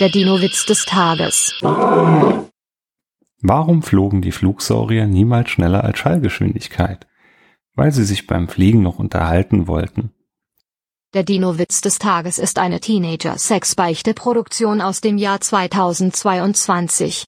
Der Dino-Witz des Tages. Warum flogen die Flugsaurier niemals schneller als Schallgeschwindigkeit? Weil sie sich beim Fliegen noch unterhalten wollten. Der Dino-Witz des Tages ist eine Teenager-Sex-Beichte-Produktion aus dem Jahr 2022.